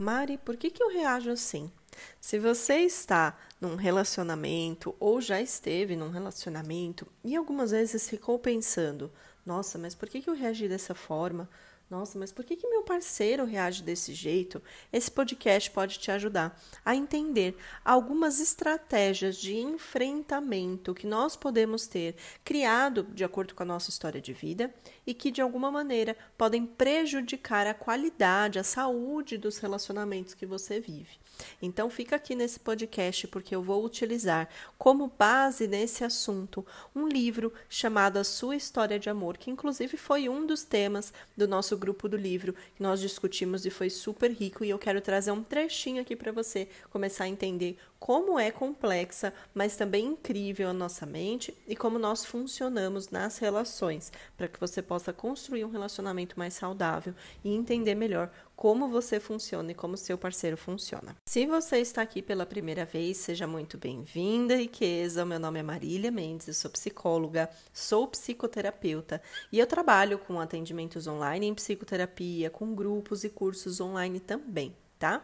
Mari, por que, que eu reajo assim? Se você está num relacionamento ou já esteve num relacionamento e algumas vezes ficou pensando: nossa, mas por que, que eu reagi dessa forma? Nossa, mas por que, que meu parceiro reage desse jeito? Esse podcast pode te ajudar a entender algumas estratégias de enfrentamento que nós podemos ter criado de acordo com a nossa história de vida e que de alguma maneira podem prejudicar a qualidade, a saúde dos relacionamentos que você vive. Então fica aqui nesse podcast porque eu vou utilizar como base nesse assunto um livro chamado A Sua História de Amor, que inclusive foi um dos temas do nosso grupo do livro que nós discutimos e foi super rico e eu quero trazer um trechinho aqui para você começar a entender como é complexa, mas também incrível a nossa mente e como nós funcionamos nas relações, para que você possa construir um relacionamento mais saudável e entender melhor como você funciona e como seu parceiro funciona. Se você está aqui pela primeira vez, seja muito bem-vinda, riqueza. Meu nome é Marília Mendes, eu sou psicóloga, sou psicoterapeuta e eu trabalho com atendimentos online em psicoterapia, com grupos e cursos online também, tá?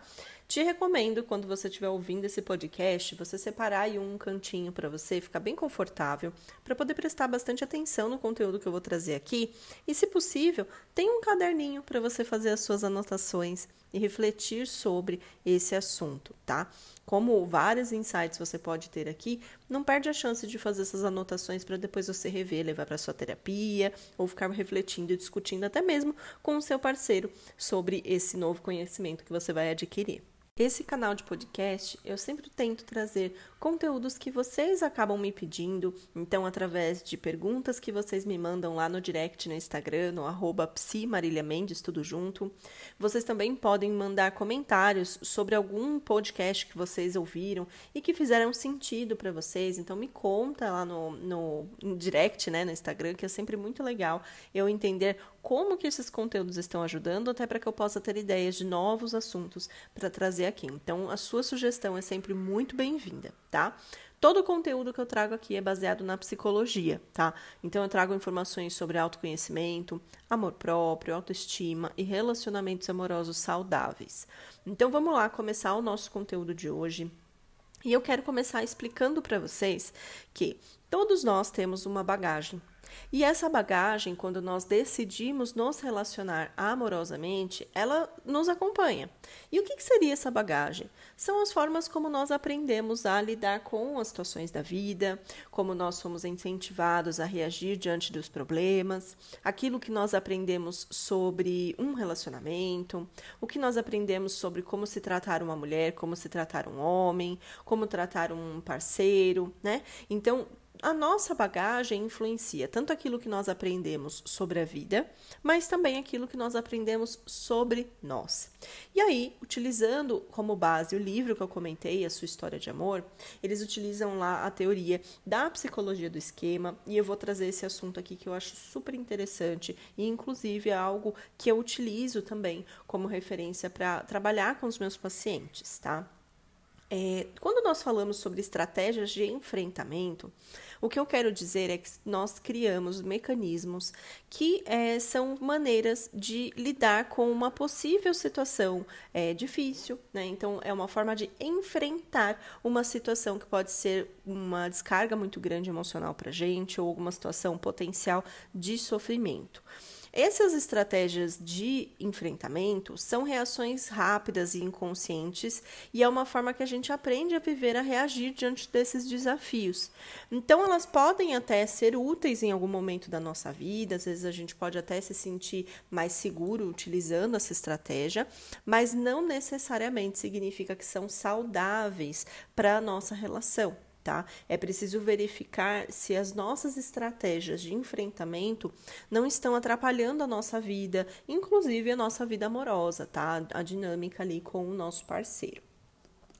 Te recomendo, quando você estiver ouvindo esse podcast, você separar aí um cantinho para você ficar bem confortável, para poder prestar bastante atenção no conteúdo que eu vou trazer aqui. E, se possível, tem um caderninho para você fazer as suas anotações e refletir sobre esse assunto, tá? Como vários insights você pode ter aqui, não perde a chance de fazer essas anotações para depois você rever, levar para sua terapia ou ficar refletindo e discutindo até mesmo com o seu parceiro sobre esse novo conhecimento que você vai adquirir. Esse canal de podcast eu sempre tento trazer conteúdos que vocês acabam me pedindo, então através de perguntas que vocês me mandam lá no direct no Instagram, no arroba tudo junto. Vocês também podem mandar comentários sobre algum podcast que vocês ouviram e que fizeram sentido para vocês, então me conta lá no, no direct, né, no Instagram, que é sempre muito legal eu entender como que esses conteúdos estão ajudando, até para que eu possa ter ideias de novos assuntos para trazer aqui. Então, a sua sugestão é sempre muito bem-vinda, tá? Todo o conteúdo que eu trago aqui é baseado na psicologia, tá? Então eu trago informações sobre autoconhecimento, amor próprio, autoestima e relacionamentos amorosos saudáveis. Então vamos lá começar o nosso conteúdo de hoje. E eu quero começar explicando para vocês que todos nós temos uma bagagem e essa bagagem, quando nós decidimos nos relacionar amorosamente, ela nos acompanha. E o que, seria essa bagagem? São as formas como nós aprendemos a lidar com as situações da vida, como nós somos incentivados a reagir diante dos problemas, aquilo que nós aprendemos sobre um relacionamento, o que nós aprendemos sobre como se tratar uma mulher, como se tratar um homem, como tratar um parceiro, né? Então, a nossa bagagem influencia tanto aquilo que nós aprendemos sobre a vida, mas também aquilo que nós aprendemos sobre nós. E aí, utilizando como base o livro que eu comentei, A Sua História de Amor, eles utilizam lá a teoria da psicologia do esquema, e eu vou trazer esse assunto aqui que eu acho super interessante e, inclusive, é algo que eu utilizo também como referência para trabalhar com os meus pacientes, tá? É, quando nós falamos sobre estratégias de enfrentamento, o que eu quero dizer é que nós criamos mecanismos que é, são maneiras de lidar com uma possível situação é, difícil, né? Então, é uma forma de enfrentar uma situação que pode ser uma descarga muito grande emocional para gente ou alguma situação potencial de sofrimento. Essas estratégias de enfrentamento são reações rápidas e inconscientes e é uma forma que a gente aprende a viver, a reagir diante desses desafios. Então, elas podem até ser úteis em algum momento da nossa vida, às vezes a gente pode até se sentir mais seguro utilizando essa estratégia, mas não necessariamente significa que são saudáveis para a nossa relação tá? É preciso verificar se as nossas estratégias de enfrentamento não estão atrapalhando a nossa vida, inclusive a nossa vida amorosa, tá? A dinâmica ali com o nosso parceiro.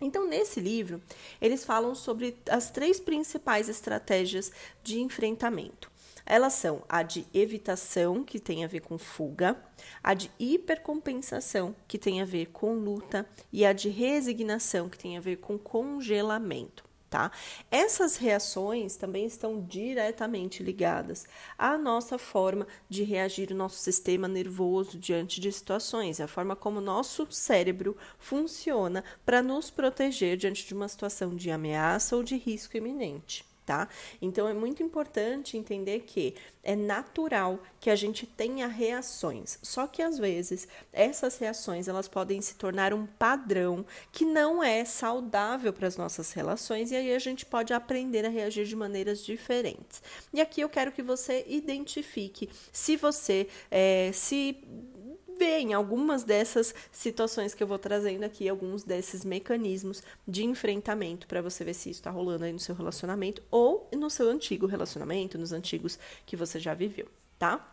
Então, nesse livro, eles falam sobre as três principais estratégias de enfrentamento. Elas são a de evitação, que tem a ver com fuga, a de hipercompensação, que tem a ver com luta, e a de resignação, que tem a ver com congelamento Tá? Essas reações também estão diretamente ligadas à nossa forma de reagir o nosso sistema nervoso diante de situações, a forma como o nosso cérebro funciona para nos proteger diante de uma situação de ameaça ou de risco iminente tá? Então é muito importante entender que é natural que a gente tenha reações. Só que às vezes essas reações elas podem se tornar um padrão que não é saudável para as nossas relações e aí a gente pode aprender a reagir de maneiras diferentes. E aqui eu quero que você identifique se você é, se vê em algumas dessas situações que eu vou trazendo aqui, alguns desses mecanismos de enfrentamento para você ver se isso está rolando aí no seu relacionamento ou no seu antigo relacionamento, nos antigos que você já viveu, tá?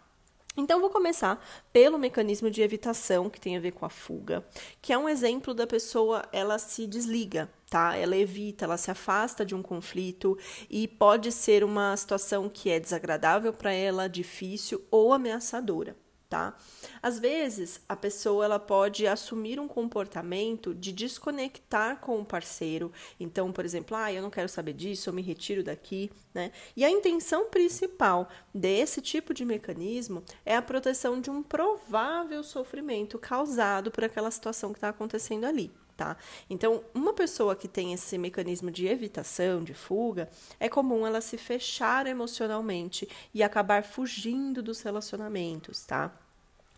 Então, vou começar pelo mecanismo de evitação, que tem a ver com a fuga, que é um exemplo da pessoa, ela se desliga, tá? Ela evita, ela se afasta de um conflito e pode ser uma situação que é desagradável para ela, difícil ou ameaçadora tá? Às vezes, a pessoa ela pode assumir um comportamento de desconectar com o parceiro. Então, por exemplo, ah, eu não quero saber disso, eu me retiro daqui, né? E a intenção principal desse tipo de mecanismo é a proteção de um provável sofrimento causado por aquela situação que está acontecendo ali. Tá? Então, uma pessoa que tem esse mecanismo de evitação, de fuga, é comum ela se fechar emocionalmente e acabar fugindo dos relacionamentos, tá?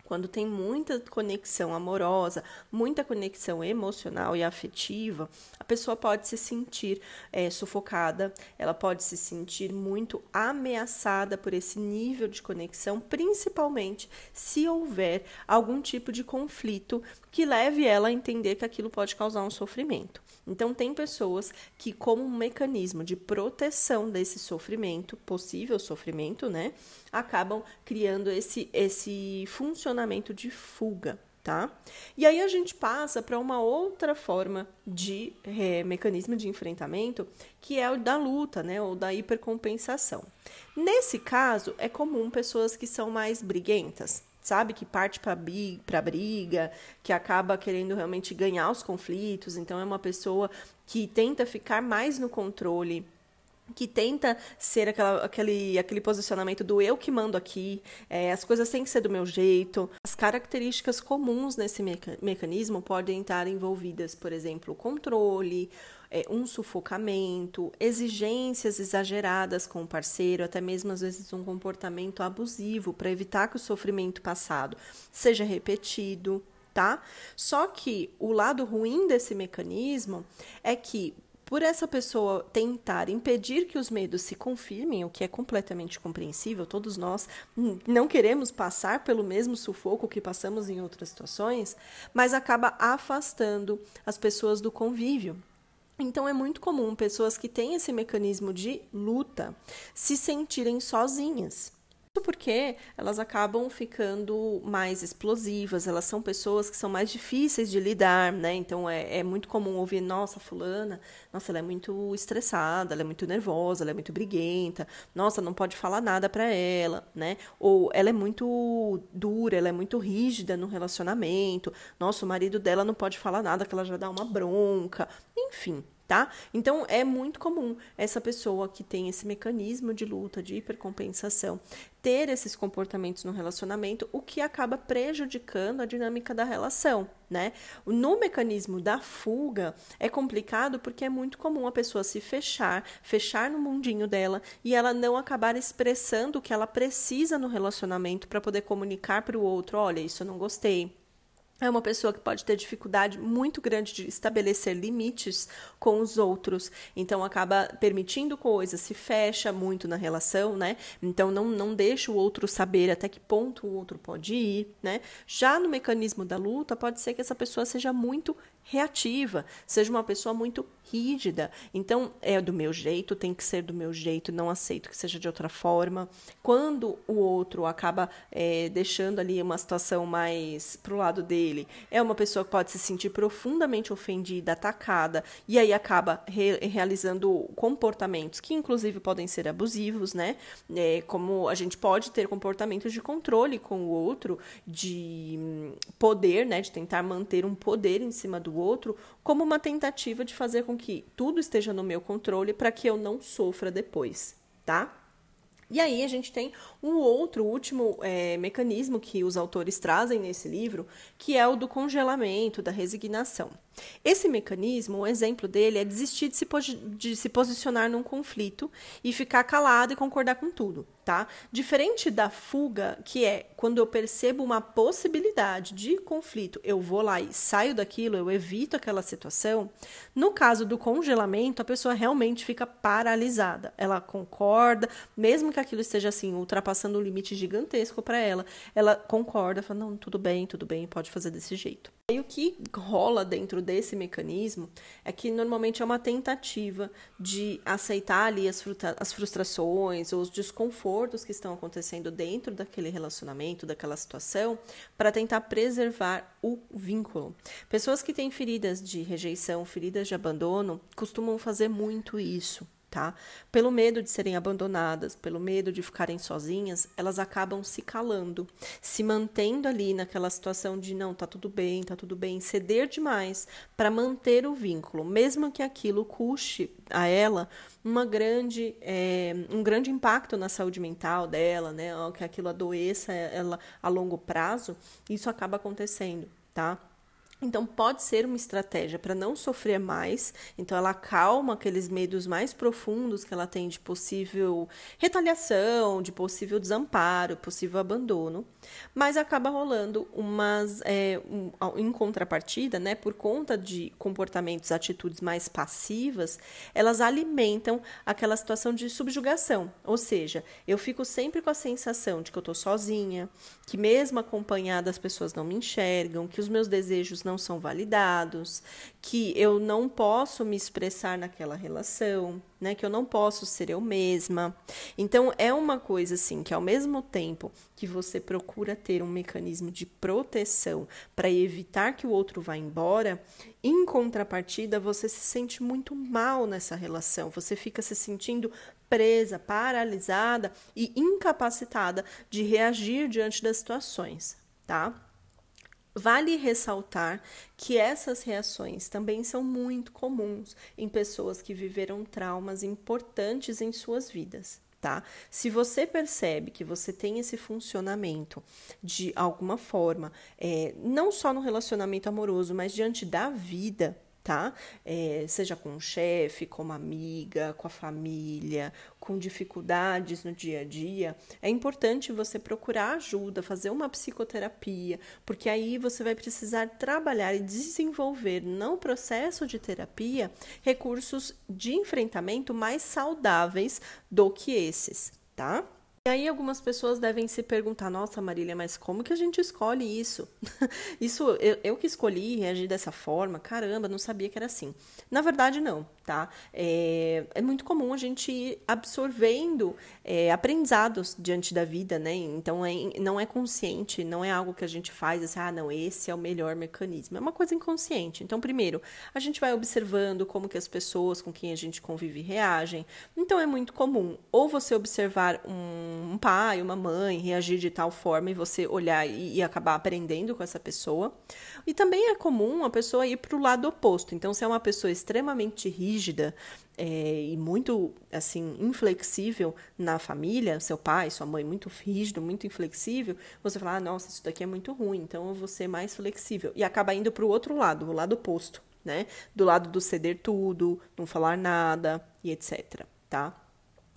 Quando tem muita conexão amorosa, muita conexão emocional e afetiva, a pessoa pode se sentir é, sufocada, ela pode se sentir muito ameaçada por esse nível de conexão, principalmente se houver algum tipo de conflito que leve ela a entender que aquilo pode causar um sofrimento. Então, tem pessoas que, como um mecanismo de proteção desse sofrimento, possível sofrimento, né, acabam criando esse, esse funcionamento de fuga. Tá? E aí a gente passa para uma outra forma de é, mecanismo de enfrentamento, que é o da luta, né, ou da hipercompensação. Nesse caso, é comum pessoas que são mais briguentas, sabe? Que parte para briga, que acaba querendo realmente ganhar os conflitos. Então, é uma pessoa que tenta ficar mais no controle que tenta ser aquela, aquele, aquele posicionamento do eu que mando aqui, é, as coisas têm que ser do meu jeito. As características comuns nesse meca mecanismo podem estar envolvidas, por exemplo, controle, é, um sufocamento, exigências exageradas com o parceiro, até mesmo às vezes um comportamento abusivo para evitar que o sofrimento passado seja repetido. Tá? Só que o lado ruim desse mecanismo é que por essa pessoa tentar impedir que os medos se confirmem, o que é completamente compreensível, todos nós não queremos passar pelo mesmo sufoco que passamos em outras situações, mas acaba afastando as pessoas do convívio. Então é muito comum pessoas que têm esse mecanismo de luta se sentirem sozinhas porque elas acabam ficando mais explosivas, elas são pessoas que são mais difíceis de lidar, né? Então é, é muito comum ouvir, nossa, fulana, nossa, ela é muito estressada, ela é muito nervosa, ela é muito briguenta, nossa, não pode falar nada para ela, né? Ou ela é muito dura, ela é muito rígida no relacionamento, nossa, o marido dela não pode falar nada, que ela já dá uma bronca, enfim, tá? Então é muito comum essa pessoa que tem esse mecanismo de luta, de hipercompensação, ter esses comportamentos no relacionamento, o que acaba prejudicando a dinâmica da relação, né? No mecanismo da fuga é complicado porque é muito comum a pessoa se fechar, fechar no mundinho dela e ela não acabar expressando o que ela precisa no relacionamento para poder comunicar para o outro, olha, isso eu não gostei é uma pessoa que pode ter dificuldade muito grande de estabelecer limites com os outros, então acaba permitindo coisas, se fecha muito na relação, né? Então não, não deixa o outro saber até que ponto o outro pode ir, né? Já no mecanismo da luta, pode ser que essa pessoa seja muito reativa, seja uma pessoa muito rígida. Então, é do meu jeito, tem que ser do meu jeito, não aceito que seja de outra forma. Quando o outro acaba é, deixando ali uma situação mais pro lado dele, é uma pessoa que pode se sentir profundamente ofendida, atacada, e aí acaba re realizando comportamentos que, inclusive, podem ser abusivos, né? É, como a gente pode ter comportamentos de controle com o outro, de hum, poder, né? De tentar manter um poder em cima do outro como uma tentativa de fazer com que tudo esteja no meu controle para que eu não sofra depois, tá? E aí a gente tem um outro último é, mecanismo que os autores trazem nesse livro, que é o do congelamento, da resignação. Esse mecanismo, o exemplo dele é desistir de se, de se posicionar num conflito e ficar calado e concordar com tudo, tá? Diferente da fuga, que é quando eu percebo uma possibilidade de conflito, eu vou lá e saio daquilo, eu evito aquela situação. No caso do congelamento, a pessoa realmente fica paralisada. Ela concorda, mesmo que aquilo esteja assim, ultrapassando um limite gigantesco para ela, ela concorda, fala: não, tudo bem, tudo bem, pode fazer desse jeito. E o que rola dentro desse mecanismo é que normalmente é uma tentativa de aceitar ali as, as frustrações ou os desconfortos que estão acontecendo dentro daquele relacionamento, daquela situação, para tentar preservar o vínculo. Pessoas que têm feridas de rejeição, feridas de abandono, costumam fazer muito isso tá? Pelo medo de serem abandonadas, pelo medo de ficarem sozinhas, elas acabam se calando, se mantendo ali naquela situação de não, tá tudo bem, tá tudo bem, ceder demais para manter o vínculo, mesmo que aquilo custe a ela uma grande, é, um grande impacto na saúde mental dela, né? Que aquilo adoeça ela a longo prazo, isso acaba acontecendo, tá? Então, pode ser uma estratégia para não sofrer mais. Então, ela acalma aqueles medos mais profundos que ela tem de possível retaliação, de possível desamparo, possível abandono. Mas acaba rolando umas. É, um, em contrapartida, né, por conta de comportamentos, atitudes mais passivas, elas alimentam aquela situação de subjugação. Ou seja, eu fico sempre com a sensação de que eu estou sozinha, que mesmo acompanhada as pessoas não me enxergam, que os meus desejos não são validados, que eu não posso me expressar naquela relação, né, que eu não posso ser eu mesma. Então é uma coisa assim que ao mesmo tempo que você procura ter um mecanismo de proteção para evitar que o outro vá embora, em contrapartida você se sente muito mal nessa relação, você fica se sentindo presa, paralisada e incapacitada de reagir diante das situações, tá? Vale ressaltar que essas reações também são muito comuns em pessoas que viveram traumas importantes em suas vidas. Tá? Se você percebe que você tem esse funcionamento de alguma forma, é, não só no relacionamento amoroso, mas diante da vida, tá? É, seja com o chefe, com uma amiga, com a família, com dificuldades no dia a dia, é importante você procurar ajuda, fazer uma psicoterapia, porque aí você vai precisar trabalhar e desenvolver no processo de terapia recursos de enfrentamento mais saudáveis do que esses, tá? E aí algumas pessoas devem se perguntar, nossa Marília, mas como que a gente escolhe isso? isso eu, eu, que escolhi reagir dessa forma, caramba, não sabia que era assim. Na verdade, não, tá? É, é muito comum a gente ir absorvendo é, aprendizados diante da vida, né? Então é, não é consciente, não é algo que a gente faz assim, ah, não, esse é o melhor mecanismo. É uma coisa inconsciente. Então, primeiro, a gente vai observando como que as pessoas com quem a gente convive reagem. Então é muito comum ou você observar um um pai, uma mãe reagir de tal forma e você olhar e, e acabar aprendendo com essa pessoa. E também é comum a pessoa ir para o lado oposto. Então, se é uma pessoa extremamente rígida é, e muito assim inflexível na família, seu pai, sua mãe muito rígido, muito inflexível, você fala, ah, nossa, isso daqui é muito ruim, então eu vou ser mais flexível. E acaba indo para o outro lado, o lado oposto, né? Do lado do ceder tudo, não falar nada e etc. Tá?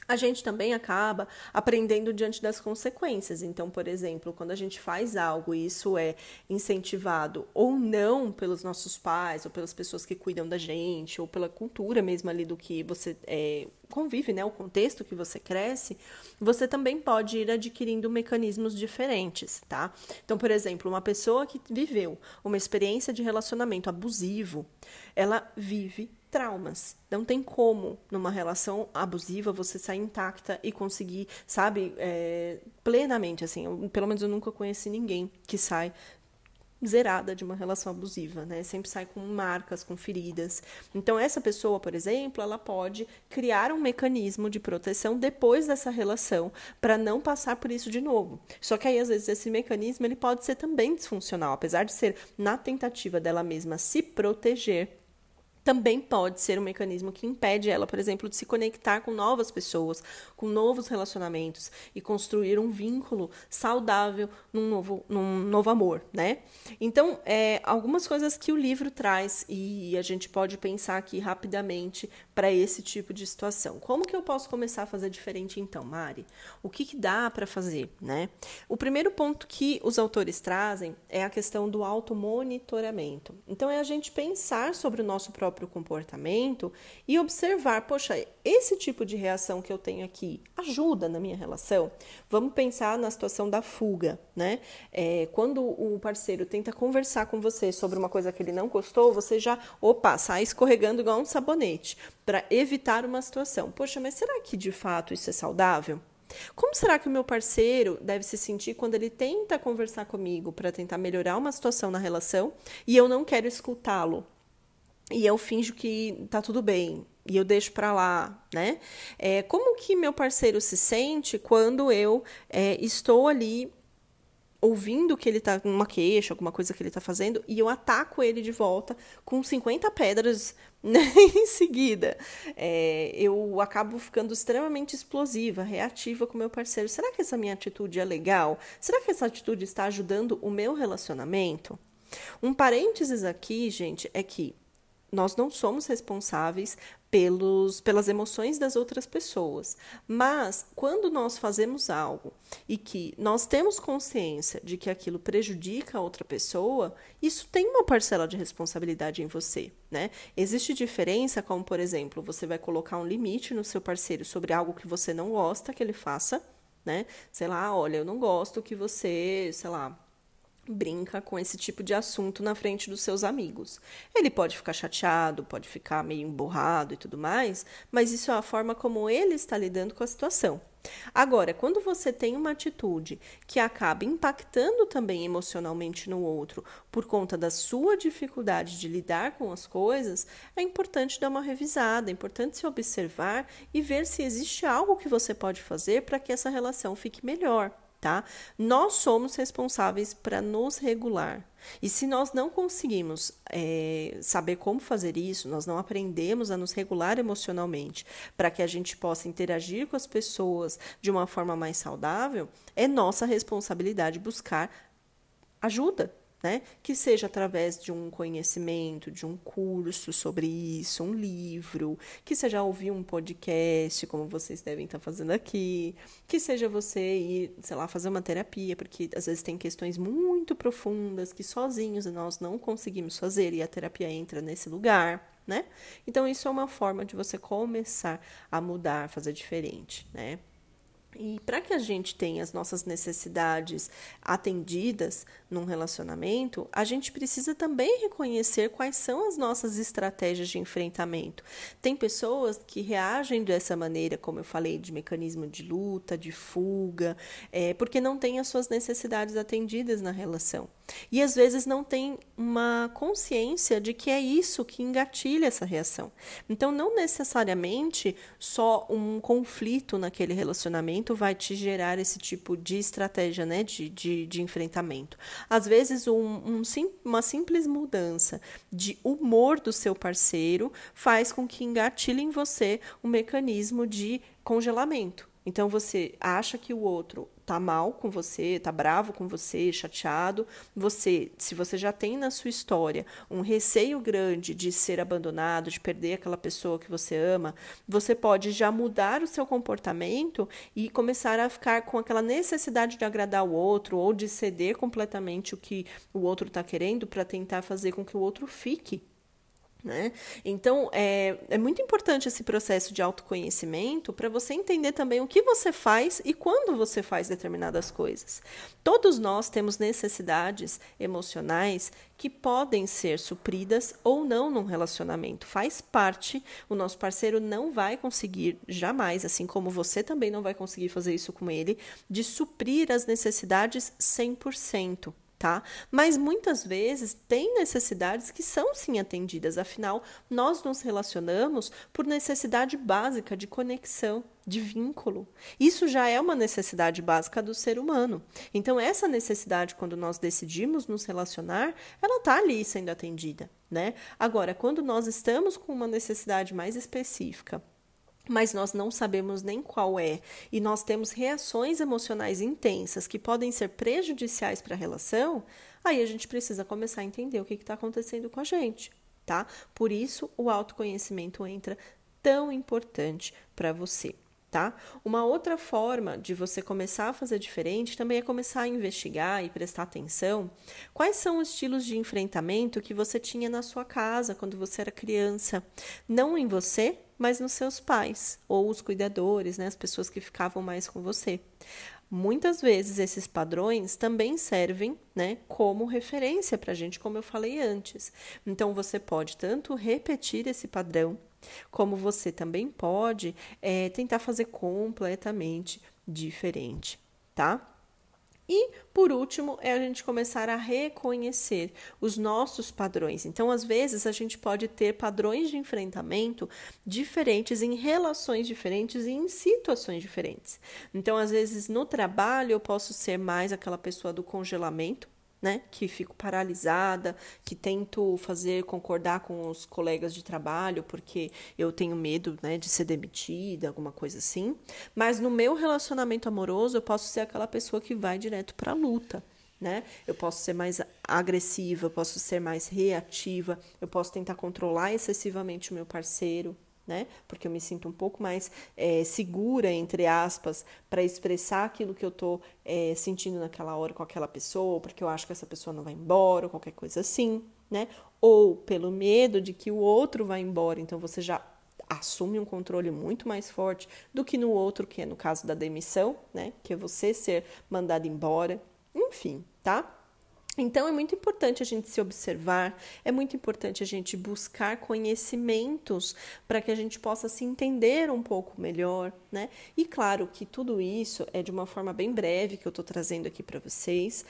A gente também acaba aprendendo diante das consequências. Então, por exemplo, quando a gente faz algo e isso é incentivado ou não pelos nossos pais, ou pelas pessoas que cuidam da gente, ou pela cultura mesmo ali do que você é, convive, né, o contexto que você cresce, você também pode ir adquirindo mecanismos diferentes, tá? Então, por exemplo, uma pessoa que viveu uma experiência de relacionamento abusivo, ela vive traumas. Não tem como, numa relação abusiva, você sair intacta e conseguir, sabe, é, plenamente, assim. Eu, pelo menos eu nunca conheci ninguém que sai zerada de uma relação abusiva, né? Sempre sai com marcas, com feridas. Então essa pessoa, por exemplo, ela pode criar um mecanismo de proteção depois dessa relação para não passar por isso de novo. Só que aí às vezes esse mecanismo ele pode ser também disfuncional, apesar de ser na tentativa dela mesma se proteger também pode ser um mecanismo que impede ela, por exemplo, de se conectar com novas pessoas, com novos relacionamentos e construir um vínculo saudável num novo, num novo amor, né? Então, é, algumas coisas que o livro traz e a gente pode pensar aqui rapidamente para esse tipo de situação. Como que eu posso começar a fazer diferente então, Mari? O que, que dá para fazer, né? O primeiro ponto que os autores trazem é a questão do automonitoramento. Então, é a gente pensar sobre o nosso próprio comportamento e observar, poxa, esse tipo de reação que eu tenho aqui ajuda na minha relação? Vamos pensar na situação da fuga, né? É, quando o parceiro tenta conversar com você sobre uma coisa que ele não gostou, você já, opa, sai escorregando igual um sabonete para evitar uma situação. Poxa, mas será que de fato isso é saudável? Como será que o meu parceiro deve se sentir quando ele tenta conversar comigo para tentar melhorar uma situação na relação e eu não quero escutá-lo? e eu finjo que tá tudo bem e eu deixo para lá, né? É, como que meu parceiro se sente quando eu é, estou ali ouvindo que ele tá com uma queixa, alguma coisa que ele tá fazendo, e eu ataco ele de volta com 50 pedras em seguida. É, eu acabo ficando extremamente explosiva, reativa com meu parceiro. Será que essa minha atitude é legal? Será que essa atitude está ajudando o meu relacionamento? Um parênteses aqui, gente, é que nós não somos responsáveis pelos, pelas emoções das outras pessoas. Mas quando nós fazemos algo e que nós temos consciência de que aquilo prejudica a outra pessoa, isso tem uma parcela de responsabilidade em você. Né? Existe diferença, como por exemplo, você vai colocar um limite no seu parceiro sobre algo que você não gosta que ele faça. Né? Sei lá, olha, eu não gosto que você, sei lá, brinca com esse tipo de assunto na frente dos seus amigos. Ele pode ficar chateado, pode ficar meio emburrado e tudo mais, mas isso é a forma como ele está lidando com a situação. Agora, quando você tem uma atitude que acaba impactando também emocionalmente no outro por conta da sua dificuldade de lidar com as coisas, é importante dar uma revisada, é importante se observar e ver se existe algo que você pode fazer para que essa relação fique melhor tá? Nós somos responsáveis para nos regular. E se nós não conseguimos é, saber como fazer isso, nós não aprendemos a nos regular emocionalmente para que a gente possa interagir com as pessoas de uma forma mais saudável, é nossa responsabilidade buscar ajuda, né? Que seja através de um conhecimento, de um curso sobre isso, um livro, que seja ouvir um podcast, como vocês devem estar fazendo aqui, que seja você ir, sei lá, fazer uma terapia, porque às vezes tem questões muito profundas que sozinhos nós não conseguimos fazer e a terapia entra nesse lugar. Né? Então, isso é uma forma de você começar a mudar, fazer diferente, né? E para que a gente tenha as nossas necessidades atendidas num relacionamento, a gente precisa também reconhecer quais são as nossas estratégias de enfrentamento. Tem pessoas que reagem dessa maneira, como eu falei, de mecanismo de luta, de fuga, é, porque não têm as suas necessidades atendidas na relação. E às vezes não tem uma consciência de que é isso que engatilha essa reação. Então, não necessariamente só um conflito naquele relacionamento vai te gerar esse tipo de estratégia né, de, de, de enfrentamento. Às vezes, um, um, uma simples mudança de humor do seu parceiro faz com que engatilhe em você um mecanismo de congelamento. Então, você acha que o outro tá mal com você, tá bravo com você, chateado, você, se você já tem na sua história um receio grande de ser abandonado, de perder aquela pessoa que você ama, você pode já mudar o seu comportamento e começar a ficar com aquela necessidade de agradar o outro ou de ceder completamente o que o outro está querendo para tentar fazer com que o outro fique né? Então, é, é muito importante esse processo de autoconhecimento para você entender também o que você faz e quando você faz determinadas coisas. Todos nós temos necessidades emocionais que podem ser supridas ou não num relacionamento. Faz parte, o nosso parceiro não vai conseguir jamais, assim como você também não vai conseguir fazer isso com ele, de suprir as necessidades 100%. Tá? Mas muitas vezes tem necessidades que são sim atendidas, afinal, nós nos relacionamos por necessidade básica de conexão, de vínculo. Isso já é uma necessidade básica do ser humano. Então, essa necessidade, quando nós decidimos nos relacionar, ela está ali sendo atendida, né? Agora, quando nós estamos com uma necessidade mais específica, mas nós não sabemos nem qual é, e nós temos reações emocionais intensas que podem ser prejudiciais para a relação, aí a gente precisa começar a entender o que está acontecendo com a gente, tá? Por isso, o autoconhecimento entra tão importante para você tá? Uma outra forma de você começar a fazer diferente também é começar a investigar e prestar atenção quais são os estilos de enfrentamento que você tinha na sua casa quando você era criança, não em você, mas nos seus pais ou os cuidadores, né, as pessoas que ficavam mais com você. Muitas vezes esses padrões também servem né, como referência para a gente, como eu falei antes. Então você pode tanto repetir esse padrão como você também pode é, tentar fazer completamente diferente, tá? E, por último, é a gente começar a reconhecer os nossos padrões. Então, às vezes, a gente pode ter padrões de enfrentamento diferentes em relações diferentes e em situações diferentes. Então, às vezes, no trabalho, eu posso ser mais aquela pessoa do congelamento, né? Que fico paralisada, que tento fazer concordar com os colegas de trabalho porque eu tenho medo, né, de ser demitida, alguma coisa assim. Mas no meu relacionamento amoroso, eu posso ser aquela pessoa que vai direto para a luta. Né? Eu posso ser mais agressiva, eu posso ser mais reativa, eu posso tentar controlar excessivamente o meu parceiro, né? Porque eu me sinto um pouco mais é, segura, entre aspas, para expressar aquilo que eu estou é, sentindo naquela hora com aquela pessoa, porque eu acho que essa pessoa não vai embora, ou qualquer coisa assim, né? Ou pelo medo de que o outro vai embora, então você já assume um controle muito mais forte do que no outro, que é no caso da demissão, né? Que é você ser mandado embora, enfim, tá? Então é muito importante a gente se observar, é muito importante a gente buscar conhecimentos para que a gente possa se entender um pouco melhor, né? E claro que tudo isso é de uma forma bem breve que eu estou trazendo aqui para vocês.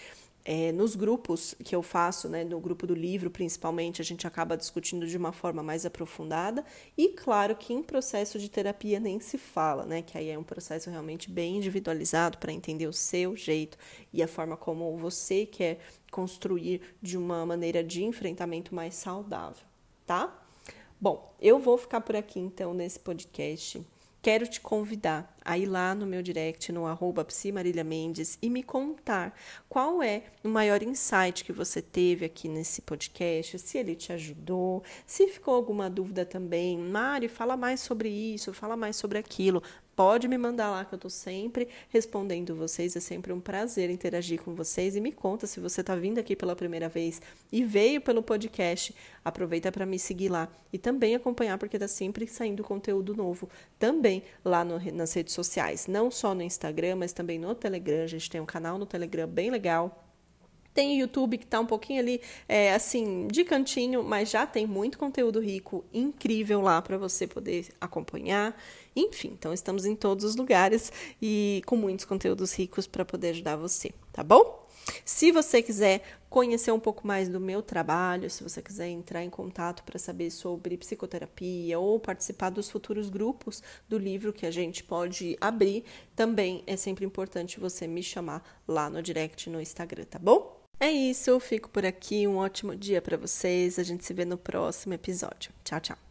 É, nos grupos que eu faço, né, no grupo do livro principalmente, a gente acaba discutindo de uma forma mais aprofundada e claro que em processo de terapia nem se fala, né, que aí é um processo realmente bem individualizado para entender o seu jeito e a forma como você quer construir de uma maneira de enfrentamento mais saudável, tá? Bom, eu vou ficar por aqui então nesse podcast. Quero te convidar a ir lá no meu direct, no arroba Mendes, e me contar qual é o maior insight que você teve aqui nesse podcast, se ele te ajudou, se ficou alguma dúvida também. Mari, fala mais sobre isso, fala mais sobre aquilo pode me mandar lá que eu estou sempre respondendo vocês. É sempre um prazer interagir com vocês. E me conta se você está vindo aqui pela primeira vez e veio pelo podcast. Aproveita para me seguir lá e também acompanhar, porque está sempre saindo conteúdo novo também lá no, nas redes sociais. Não só no Instagram, mas também no Telegram. A gente tem um canal no Telegram bem legal tem o YouTube que está um pouquinho ali, é, assim, de cantinho, mas já tem muito conteúdo rico, incrível lá para você poder acompanhar. Enfim, então estamos em todos os lugares e com muitos conteúdos ricos para poder ajudar você, tá bom? Se você quiser conhecer um pouco mais do meu trabalho, se você quiser entrar em contato para saber sobre psicoterapia ou participar dos futuros grupos do livro que a gente pode abrir, também é sempre importante você me chamar lá no direct no Instagram, tá bom? É isso, eu fico por aqui. Um ótimo dia para vocês. A gente se vê no próximo episódio. Tchau, tchau.